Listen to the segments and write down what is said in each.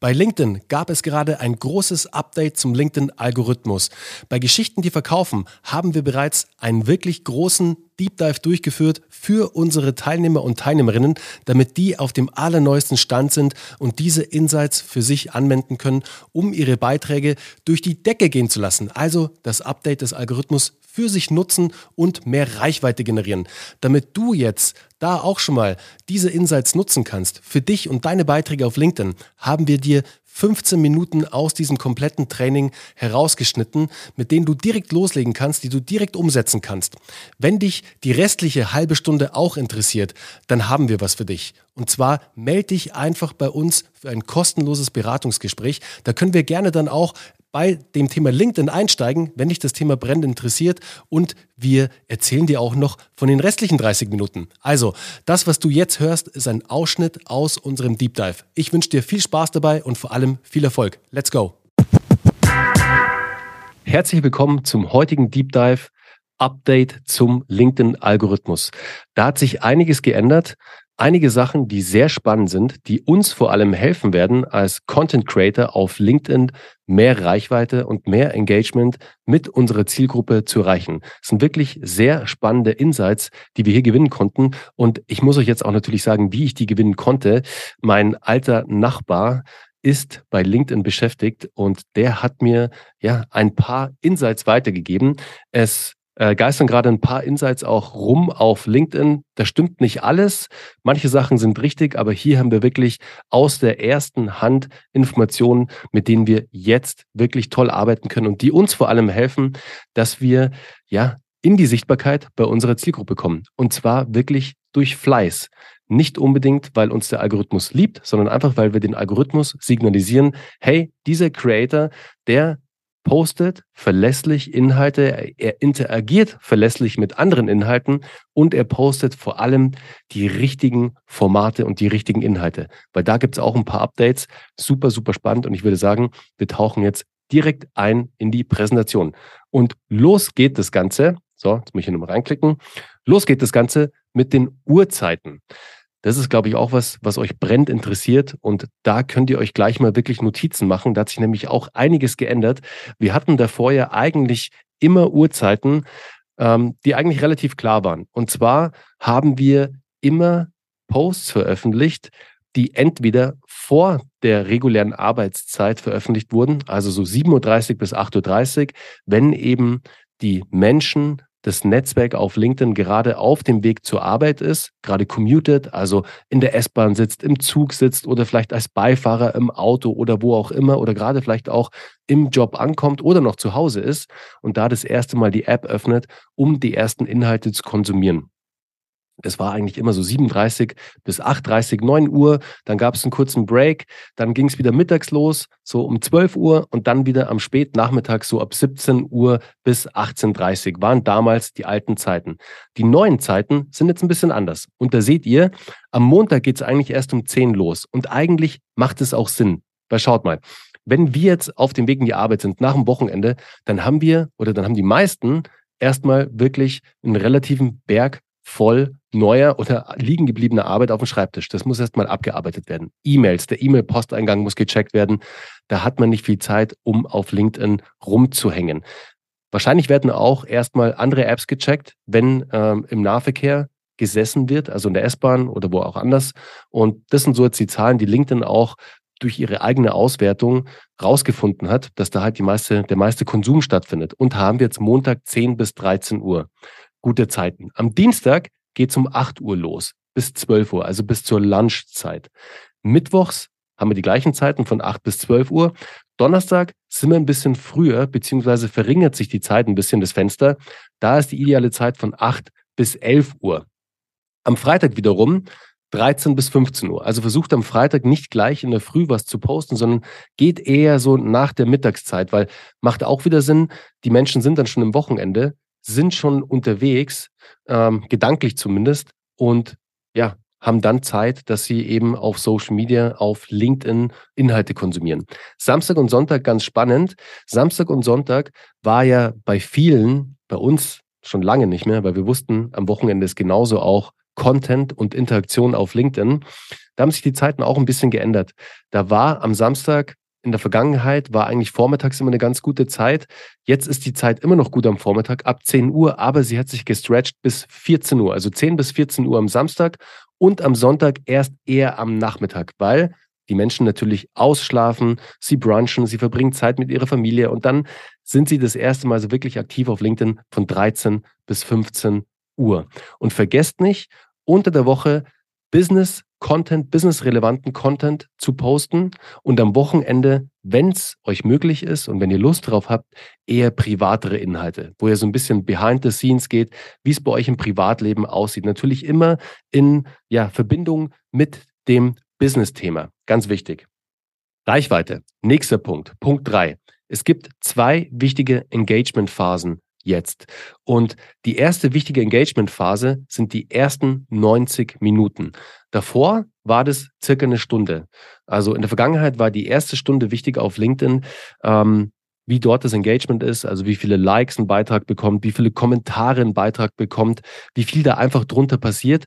Bei LinkedIn gab es gerade ein großes Update zum LinkedIn-Algorithmus. Bei Geschichten, die verkaufen, haben wir bereits einen wirklich großen Deep Dive durchgeführt für unsere Teilnehmer und Teilnehmerinnen, damit die auf dem allerneuesten Stand sind und diese Insights für sich anwenden können, um ihre Beiträge durch die Decke gehen zu lassen. Also das Update des Algorithmus für sich nutzen und mehr Reichweite generieren. Damit du jetzt da auch schon mal diese Insights nutzen kannst, für dich und deine Beiträge auf LinkedIn, haben wir dir 15 Minuten aus diesem kompletten Training herausgeschnitten, mit denen du direkt loslegen kannst, die du direkt umsetzen kannst. Wenn dich die restliche halbe Stunde auch interessiert, dann haben wir was für dich. Und zwar melde dich einfach bei uns für ein kostenloses Beratungsgespräch. Da können wir gerne dann auch bei dem Thema LinkedIn einsteigen, wenn dich das Thema brennend interessiert. Und wir erzählen dir auch noch von den restlichen 30 Minuten. Also, das, was du jetzt hörst, ist ein Ausschnitt aus unserem Deep Dive. Ich wünsche dir viel Spaß dabei und vor allem viel Erfolg. Let's go! Herzlich willkommen zum heutigen Deep Dive. Update zum LinkedIn-Algorithmus. Da hat sich einiges geändert einige Sachen, die sehr spannend sind, die uns vor allem helfen werden, als Content Creator auf LinkedIn mehr Reichweite und mehr Engagement mit unserer Zielgruppe zu erreichen. Das sind wirklich sehr spannende Insights, die wir hier gewinnen konnten. Und ich muss euch jetzt auch natürlich sagen, wie ich die gewinnen konnte. Mein alter Nachbar, ist bei LinkedIn beschäftigt und der hat mir ja ein paar Insights weitergegeben. Es äh, geistern gerade ein paar Insights auch rum auf LinkedIn. Das stimmt nicht alles. Manche Sachen sind richtig, aber hier haben wir wirklich aus der ersten Hand Informationen, mit denen wir jetzt wirklich toll arbeiten können und die uns vor allem helfen, dass wir ja in die Sichtbarkeit bei unserer Zielgruppe kommen. Und zwar wirklich durch Fleiß. Nicht unbedingt, weil uns der Algorithmus liebt, sondern einfach, weil wir den Algorithmus signalisieren, hey, dieser Creator, der postet verlässlich Inhalte, er interagiert verlässlich mit anderen Inhalten und er postet vor allem die richtigen Formate und die richtigen Inhalte. Weil da gibt es auch ein paar Updates. Super, super spannend. Und ich würde sagen, wir tauchen jetzt direkt ein in die Präsentation. Und los geht das Ganze. So, jetzt muss ich hier nochmal reinklicken. Los geht das Ganze mit den Uhrzeiten. Das ist, glaube ich, auch was, was euch brennt interessiert. Und da könnt ihr euch gleich mal wirklich Notizen machen. Da hat sich nämlich auch einiges geändert. Wir hatten davor ja eigentlich immer Uhrzeiten, ähm, die eigentlich relativ klar waren. Und zwar haben wir immer Posts veröffentlicht, die entweder vor der regulären Arbeitszeit veröffentlicht wurden, also so 7.30 Uhr bis 8.30 Uhr, wenn eben die Menschen das Netzwerk auf LinkedIn gerade auf dem Weg zur Arbeit ist, gerade commuted, also in der S-Bahn sitzt, im Zug sitzt oder vielleicht als Beifahrer im Auto oder wo auch immer oder gerade vielleicht auch im Job ankommt oder noch zu Hause ist und da das erste Mal die App öffnet, um die ersten Inhalte zu konsumieren. Es war eigentlich immer so 37 bis 8.30, 9 Uhr. Dann gab es einen kurzen Break. Dann ging es wieder mittags los, so um 12 Uhr und dann wieder am Spätnachmittag so ab 17 Uhr bis 18.30 waren damals die alten Zeiten. Die neuen Zeiten sind jetzt ein bisschen anders. Und da seht ihr, am Montag geht es eigentlich erst um 10 los. Und eigentlich macht es auch Sinn. Weil schaut mal, wenn wir jetzt auf dem Weg in die Arbeit sind nach dem Wochenende, dann haben wir oder dann haben die meisten erstmal wirklich einen relativen Berg voll neuer oder liegen gebliebener Arbeit auf dem Schreibtisch. Das muss erstmal abgearbeitet werden. E-Mails, der E-Mail-Posteingang muss gecheckt werden. Da hat man nicht viel Zeit, um auf LinkedIn rumzuhängen. Wahrscheinlich werden auch erstmal andere Apps gecheckt, wenn ähm, im Nahverkehr gesessen wird, also in der S-Bahn oder wo auch anders. Und das sind so jetzt die Zahlen, die LinkedIn auch durch ihre eigene Auswertung rausgefunden hat, dass da halt die meiste, der meiste Konsum stattfindet. Und haben wir jetzt Montag 10 bis 13 Uhr gute Zeiten. Am Dienstag geht es um 8 Uhr los bis 12 Uhr, also bis zur Lunchzeit. Mittwochs haben wir die gleichen Zeiten von 8 bis 12 Uhr. Donnerstag sind wir ein bisschen früher, beziehungsweise verringert sich die Zeit ein bisschen, das Fenster. Da ist die ideale Zeit von 8 bis 11 Uhr. Am Freitag wiederum 13 bis 15 Uhr. Also versucht am Freitag nicht gleich in der Früh was zu posten, sondern geht eher so nach der Mittagszeit, weil macht auch wieder Sinn, die Menschen sind dann schon im Wochenende sind schon unterwegs, ähm, gedanklich zumindest, und ja, haben dann Zeit, dass sie eben auf Social Media, auf LinkedIn Inhalte konsumieren. Samstag und Sonntag ganz spannend. Samstag und Sonntag war ja bei vielen, bei uns schon lange nicht mehr, weil wir wussten, am Wochenende ist genauso auch Content und Interaktion auf LinkedIn. Da haben sich die Zeiten auch ein bisschen geändert. Da war am Samstag in der Vergangenheit war eigentlich vormittags immer eine ganz gute Zeit. Jetzt ist die Zeit immer noch gut am Vormittag, ab 10 Uhr, aber sie hat sich gestretched bis 14 Uhr, also 10 bis 14 Uhr am Samstag und am Sonntag erst eher am Nachmittag, weil die Menschen natürlich ausschlafen, sie brunchen, sie verbringen Zeit mit ihrer Familie und dann sind sie das erste Mal so wirklich aktiv auf LinkedIn von 13 bis 15 Uhr. Und vergesst nicht, unter der Woche Business Content, business-relevanten Content zu posten und am Wochenende, wenn es euch möglich ist und wenn ihr Lust drauf habt, eher privatere Inhalte, wo ihr so ein bisschen behind the scenes geht, wie es bei euch im Privatleben aussieht. Natürlich immer in ja, Verbindung mit dem Business-Thema. Ganz wichtig. Reichweite. Nächster Punkt. Punkt drei. Es gibt zwei wichtige Engagement-Phasen jetzt. Und die erste wichtige Engagement-Phase sind die ersten 90 Minuten. Davor war das circa eine Stunde. Also in der Vergangenheit war die erste Stunde wichtig auf LinkedIn. Ähm, wie dort das Engagement ist, also wie viele Likes ein Beitrag bekommt, wie viele Kommentare ein Beitrag bekommt, wie viel da einfach drunter passiert,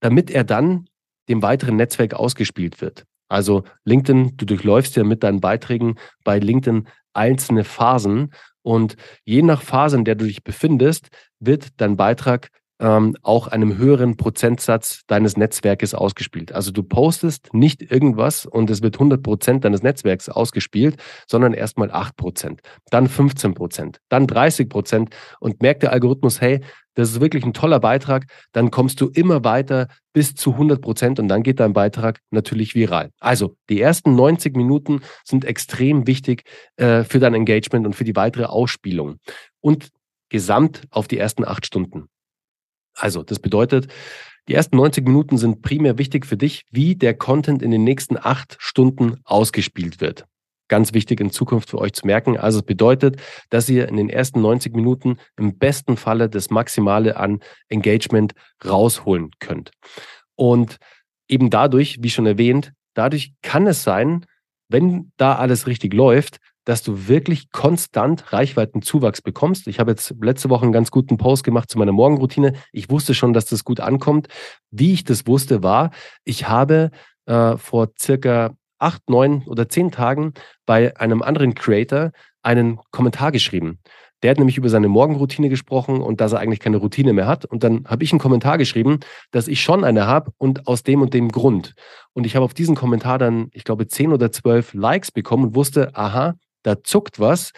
damit er dann dem weiteren Netzwerk ausgespielt wird. Also LinkedIn, du durchläufst ja mit deinen Beiträgen bei LinkedIn einzelne Phasen und je nach Phase, in der du dich befindest, wird dein Beitrag ähm, auch einem höheren Prozentsatz deines Netzwerkes ausgespielt. Also du postest nicht irgendwas und es wird 100 Prozent deines Netzwerks ausgespielt, sondern erstmal 8 Prozent, dann 15 Prozent, dann 30 Prozent und merkt der Algorithmus, hey, das ist wirklich ein toller Beitrag, dann kommst du immer weiter bis zu 100 Prozent und dann geht dein Beitrag natürlich viral. Also die ersten 90 Minuten sind extrem wichtig äh, für dein Engagement und für die weitere Ausspielung und gesamt auf die ersten acht Stunden. Also, das bedeutet, die ersten 90 Minuten sind primär wichtig für dich, wie der Content in den nächsten acht Stunden ausgespielt wird. Ganz wichtig in Zukunft für euch zu merken. Also es bedeutet, dass ihr in den ersten 90 Minuten im besten Falle das Maximale an Engagement rausholen könnt. Und eben dadurch, wie schon erwähnt, dadurch kann es sein, wenn da alles richtig läuft, dass du wirklich konstant Reichweitenzuwachs bekommst. Ich habe jetzt letzte Woche einen ganz guten Post gemacht zu meiner Morgenroutine. Ich wusste schon, dass das gut ankommt. Wie ich das wusste, war, ich habe äh, vor circa acht, neun oder zehn Tagen bei einem anderen Creator einen Kommentar geschrieben. Der hat nämlich über seine Morgenroutine gesprochen und dass er eigentlich keine Routine mehr hat. Und dann habe ich einen Kommentar geschrieben, dass ich schon eine habe und aus dem und dem Grund. Und ich habe auf diesen Kommentar dann, ich glaube, zehn oder zwölf Likes bekommen und wusste, aha, da zuckt was.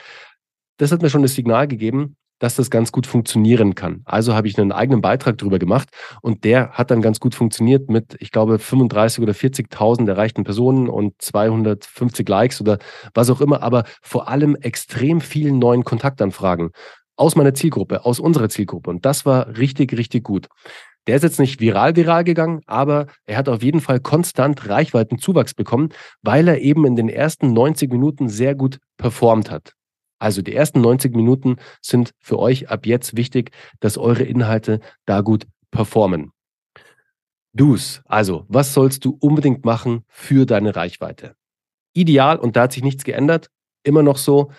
Das hat mir schon das Signal gegeben, dass das ganz gut funktionieren kann. Also habe ich einen eigenen Beitrag darüber gemacht und der hat dann ganz gut funktioniert mit, ich glaube, 35 oder 40.000 erreichten Personen und 250 Likes oder was auch immer, aber vor allem extrem vielen neuen Kontaktanfragen aus meiner Zielgruppe, aus unserer Zielgruppe. Und das war richtig, richtig gut. Der ist jetzt nicht viral viral gegangen, aber er hat auf jeden Fall konstant Reichweitenzuwachs bekommen, weil er eben in den ersten 90 Minuten sehr gut performt hat. Also die ersten 90 Minuten sind für euch ab jetzt wichtig, dass eure Inhalte da gut performen. Do's, also was sollst du unbedingt machen für deine Reichweite? Ideal, und da hat sich nichts geändert, immer noch so,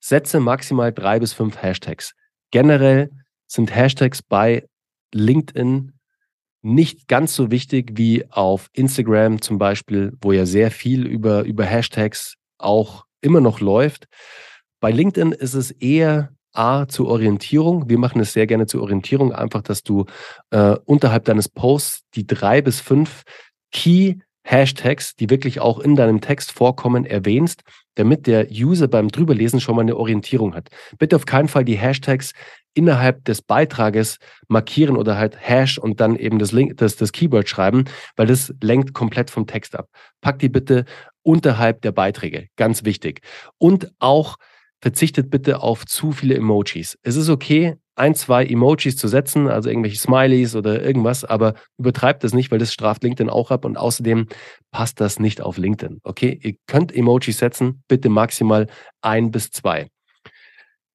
setze maximal drei bis fünf Hashtags. Generell sind Hashtags bei LinkedIn nicht ganz so wichtig wie auf Instagram zum Beispiel, wo ja sehr viel über, über Hashtags auch immer noch läuft. Bei LinkedIn ist es eher A zur Orientierung. Wir machen es sehr gerne zur Orientierung, einfach, dass du äh, unterhalb deines Posts die drei bis fünf Key Hashtags, die wirklich auch in deinem Text vorkommen, erwähnst, damit der User beim Drüberlesen schon mal eine Orientierung hat. Bitte auf keinen Fall die Hashtags innerhalb des Beitrages markieren oder halt Hash und dann eben das, Link, das, das Keyword schreiben, weil das lenkt komplett vom Text ab. Pack die bitte unterhalb der Beiträge, ganz wichtig. Und auch verzichtet bitte auf zu viele Emojis. Es ist okay, ein, zwei Emojis zu setzen, also irgendwelche Smileys oder irgendwas, aber übertreibt das nicht, weil das straft LinkedIn auch ab und außerdem passt das nicht auf LinkedIn. Okay, ihr könnt Emojis setzen, bitte maximal ein bis zwei.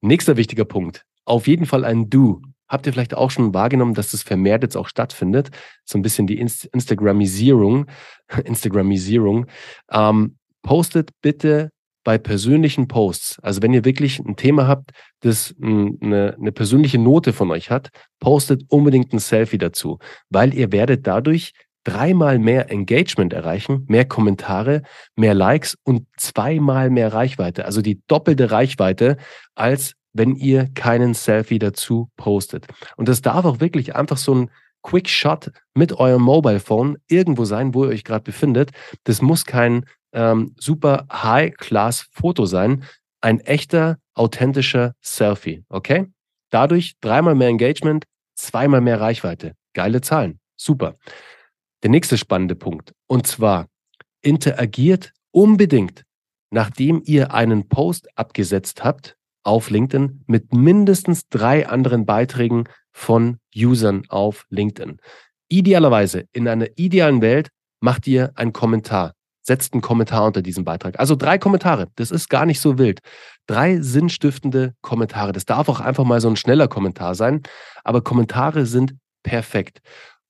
Nächster wichtiger Punkt, auf jeden Fall ein Do. Habt ihr vielleicht auch schon wahrgenommen, dass das vermehrt jetzt auch stattfindet? So ein bisschen die Inst Instagramisierung. Instagramisierung. Ähm, postet bitte bei persönlichen Posts. Also wenn ihr wirklich ein Thema habt, das eine, eine persönliche Note von euch hat, postet unbedingt ein Selfie dazu, weil ihr werdet dadurch dreimal mehr Engagement erreichen, mehr Kommentare, mehr Likes und zweimal mehr Reichweite. Also die doppelte Reichweite, als wenn ihr keinen Selfie dazu postet. Und das darf auch wirklich einfach so ein Quick Shot mit eurem Mobile Phone irgendwo sein, wo ihr euch gerade befindet. Das muss kein ähm, super High-Class-Foto sein. Ein echter, authentischer Selfie. Okay? Dadurch dreimal mehr Engagement, zweimal mehr Reichweite. Geile Zahlen. Super. Der nächste spannende Punkt. Und zwar interagiert unbedingt, nachdem ihr einen Post abgesetzt habt auf LinkedIn mit mindestens drei anderen Beiträgen von Usern auf LinkedIn. Idealerweise in einer idealen Welt macht ihr einen Kommentar, setzt einen Kommentar unter diesem Beitrag. Also drei Kommentare, das ist gar nicht so wild. Drei sinnstiftende Kommentare. Das darf auch einfach mal so ein schneller Kommentar sein, aber Kommentare sind perfekt.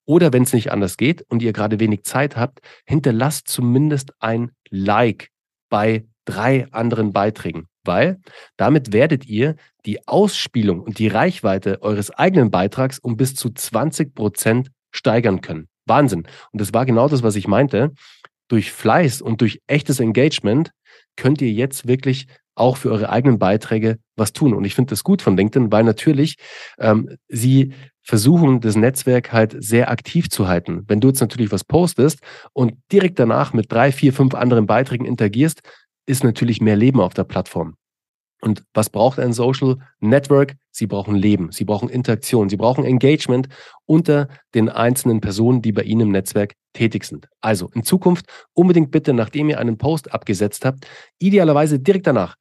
Oder wenn es nicht anders geht und ihr gerade wenig Zeit habt, hinterlasst zumindest ein Like bei drei anderen Beiträgen, weil damit werdet ihr die Ausspielung und die Reichweite eures eigenen Beitrags um bis zu 20 Prozent steigern können. Wahnsinn. Und das war genau das, was ich meinte. Durch Fleiß und durch echtes Engagement könnt ihr jetzt wirklich auch für eure eigenen Beiträge was tun. Und ich finde das gut von LinkedIn, weil natürlich ähm, sie versuchen, das Netzwerk halt sehr aktiv zu halten. Wenn du jetzt natürlich was postest und direkt danach mit drei, vier, fünf anderen Beiträgen interagierst, ist natürlich mehr Leben auf der Plattform. Und was braucht ein Social Network? Sie brauchen Leben, sie brauchen Interaktion, sie brauchen Engagement unter den einzelnen Personen, die bei Ihnen im Netzwerk tätig sind. Also in Zukunft unbedingt bitte, nachdem ihr einen Post abgesetzt habt, idealerweise direkt danach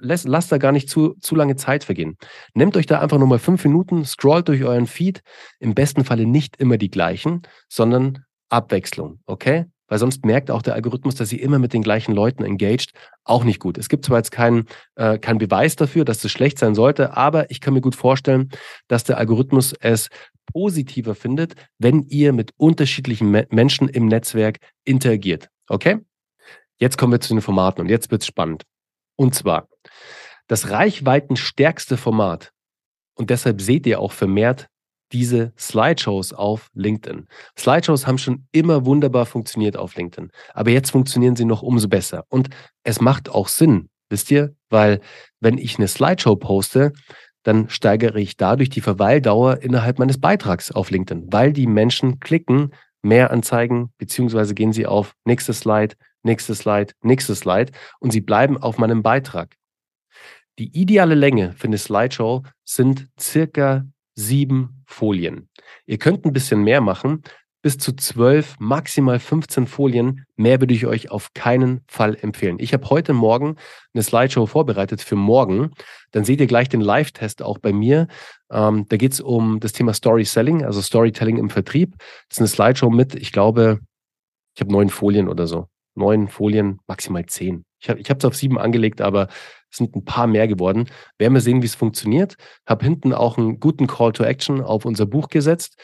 Lasst, da gar nicht zu, zu lange Zeit vergehen. Nehmt euch da einfach nochmal fünf Minuten, scrollt durch euren Feed. Im besten Falle nicht immer die gleichen, sondern Abwechslung, okay? Weil sonst merkt auch der Algorithmus, dass ihr immer mit den gleichen Leuten engaged. Auch nicht gut. Es gibt zwar jetzt keinen äh, kein Beweis dafür, dass das schlecht sein sollte, aber ich kann mir gut vorstellen, dass der Algorithmus es positiver findet, wenn ihr mit unterschiedlichen Me Menschen im Netzwerk interagiert. Okay? Jetzt kommen wir zu den Formaten und jetzt wird's spannend. Und zwar das reichweitenstärkste Format. Und deshalb seht ihr auch vermehrt diese Slideshows auf LinkedIn. Slideshows haben schon immer wunderbar funktioniert auf LinkedIn, aber jetzt funktionieren sie noch umso besser. Und es macht auch Sinn, wisst ihr, weil wenn ich eine Slideshow poste, dann steigere ich dadurch die Verweildauer innerhalb meines Beitrags auf LinkedIn, weil die Menschen klicken, mehr anzeigen, beziehungsweise gehen sie auf nächste Slide, nächste Slide, nächste Slide und sie bleiben auf meinem Beitrag. Die ideale Länge für eine Slideshow sind circa sieben Folien. Ihr könnt ein bisschen mehr machen, bis zu zwölf, maximal 15 Folien. Mehr würde ich euch auf keinen Fall empfehlen. Ich habe heute Morgen eine Slideshow vorbereitet für morgen. Dann seht ihr gleich den Live-Test auch bei mir. Ähm, da geht es um das Thema Story Selling, also Storytelling im Vertrieb. Das ist eine Slideshow mit, ich glaube, ich habe neun Folien oder so neun Folien, maximal zehn. Ich habe es auf sieben angelegt, aber es sind ein paar mehr geworden. Werden wir sehen, wie es funktioniert. Habe hinten auch einen guten Call to Action auf unser Buch gesetzt.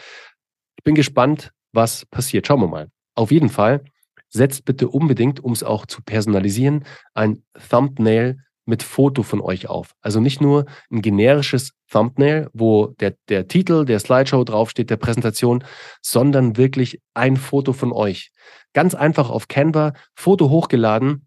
Ich bin gespannt, was passiert. Schauen wir mal. Auf jeden Fall setzt bitte unbedingt, um es auch zu personalisieren, ein Thumbnail mit Foto von euch auf. Also nicht nur ein generisches Thumbnail, wo der, der Titel der Slideshow draufsteht, der Präsentation, sondern wirklich ein Foto von euch. Ganz einfach auf Canva, Foto hochgeladen,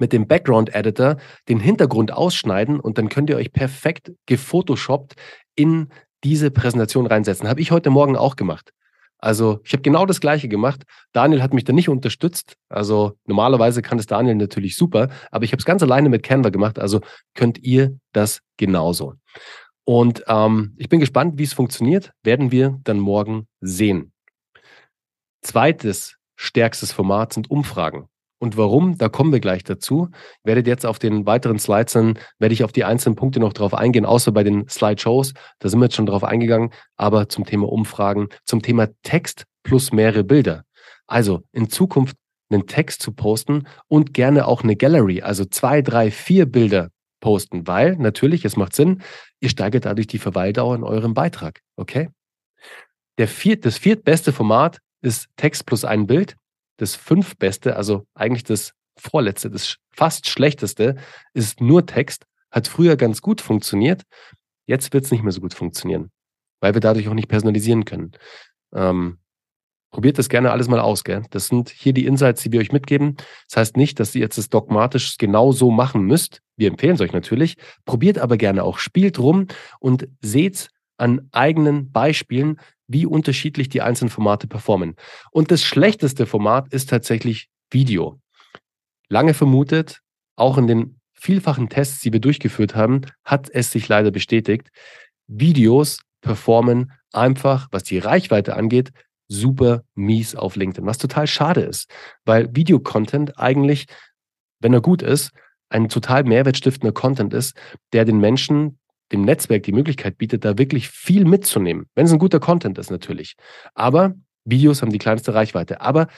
mit dem Background Editor den Hintergrund ausschneiden und dann könnt ihr euch perfekt gefotoshoppt in diese Präsentation reinsetzen. Habe ich heute Morgen auch gemacht. Also ich habe genau das gleiche gemacht. Daniel hat mich da nicht unterstützt. Also normalerweise kann es Daniel natürlich super, aber ich habe es ganz alleine mit Canva gemacht. Also könnt ihr das genauso. Und ähm, ich bin gespannt, wie es funktioniert. Werden wir dann morgen sehen. Zweites stärkstes Format sind Umfragen. Und warum, da kommen wir gleich dazu. Werdet jetzt auf den weiteren Slides dann, werde ich auf die einzelnen Punkte noch drauf eingehen, außer bei den Slideshows. Da sind wir jetzt schon drauf eingegangen. Aber zum Thema Umfragen, zum Thema Text plus mehrere Bilder. Also in Zukunft einen Text zu posten und gerne auch eine Gallery, also zwei, drei, vier Bilder posten, weil natürlich, es macht Sinn, ihr steigert dadurch die Verweildauer in eurem Beitrag. Okay? Der viert, das viertbeste Format ist Text plus ein Bild das fünftbeste, also eigentlich das vorletzte, das fast schlechteste ist nur Text, hat früher ganz gut funktioniert. Jetzt wird es nicht mehr so gut funktionieren, weil wir dadurch auch nicht personalisieren können. Ähm, probiert das gerne alles mal aus, gell? Das sind hier die Insights, die wir euch mitgeben. Das heißt nicht, dass ihr jetzt das dogmatisch genau so machen müsst. Wir empfehlen es euch natürlich. Probiert aber gerne auch, spielt rum und seht an eigenen Beispielen, wie unterschiedlich die einzelnen Formate performen. Und das schlechteste Format ist tatsächlich Video. Lange vermutet, auch in den vielfachen Tests, die wir durchgeführt haben, hat es sich leider bestätigt. Videos performen einfach, was die Reichweite angeht, super mies auf LinkedIn, was total schade ist, weil Videocontent eigentlich, wenn er gut ist, ein total mehrwertstiftender Content ist, der den Menschen, dem Netzwerk die Möglichkeit bietet, da wirklich viel mitzunehmen. Wenn es ein guter Content ist, natürlich. Aber Videos haben die kleinste Reichweite. Aber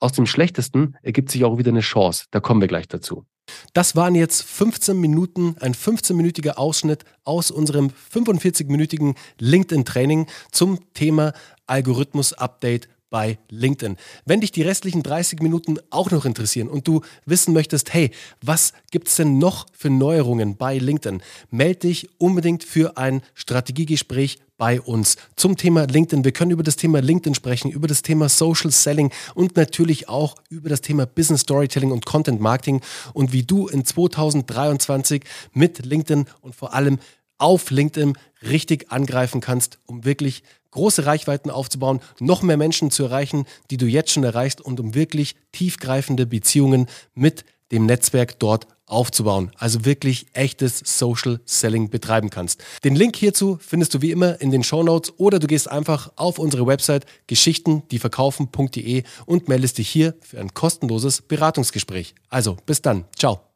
aus dem Schlechtesten ergibt sich auch wieder eine Chance. Da kommen wir gleich dazu. Das waren jetzt 15 Minuten, ein 15-minütiger Ausschnitt aus unserem 45-minütigen LinkedIn-Training zum Thema Algorithmus-Update bei LinkedIn. Wenn dich die restlichen 30 Minuten auch noch interessieren und du wissen möchtest, hey, was gibt es denn noch für Neuerungen bei LinkedIn, melde dich unbedingt für ein Strategiegespräch bei uns zum Thema LinkedIn. Wir können über das Thema LinkedIn sprechen, über das Thema Social Selling und natürlich auch über das Thema Business Storytelling und Content Marketing und wie du in 2023 mit LinkedIn und vor allem auf LinkedIn richtig angreifen kannst, um wirklich große Reichweiten aufzubauen, noch mehr Menschen zu erreichen, die du jetzt schon erreichst und um wirklich tiefgreifende Beziehungen mit dem Netzwerk dort aufzubauen. Also wirklich echtes Social Selling betreiben kannst. Den Link hierzu findest du wie immer in den Show Notes oder du gehst einfach auf unsere Website geschichtendieverkaufen.de und meldest dich hier für ein kostenloses Beratungsgespräch. Also bis dann. Ciao.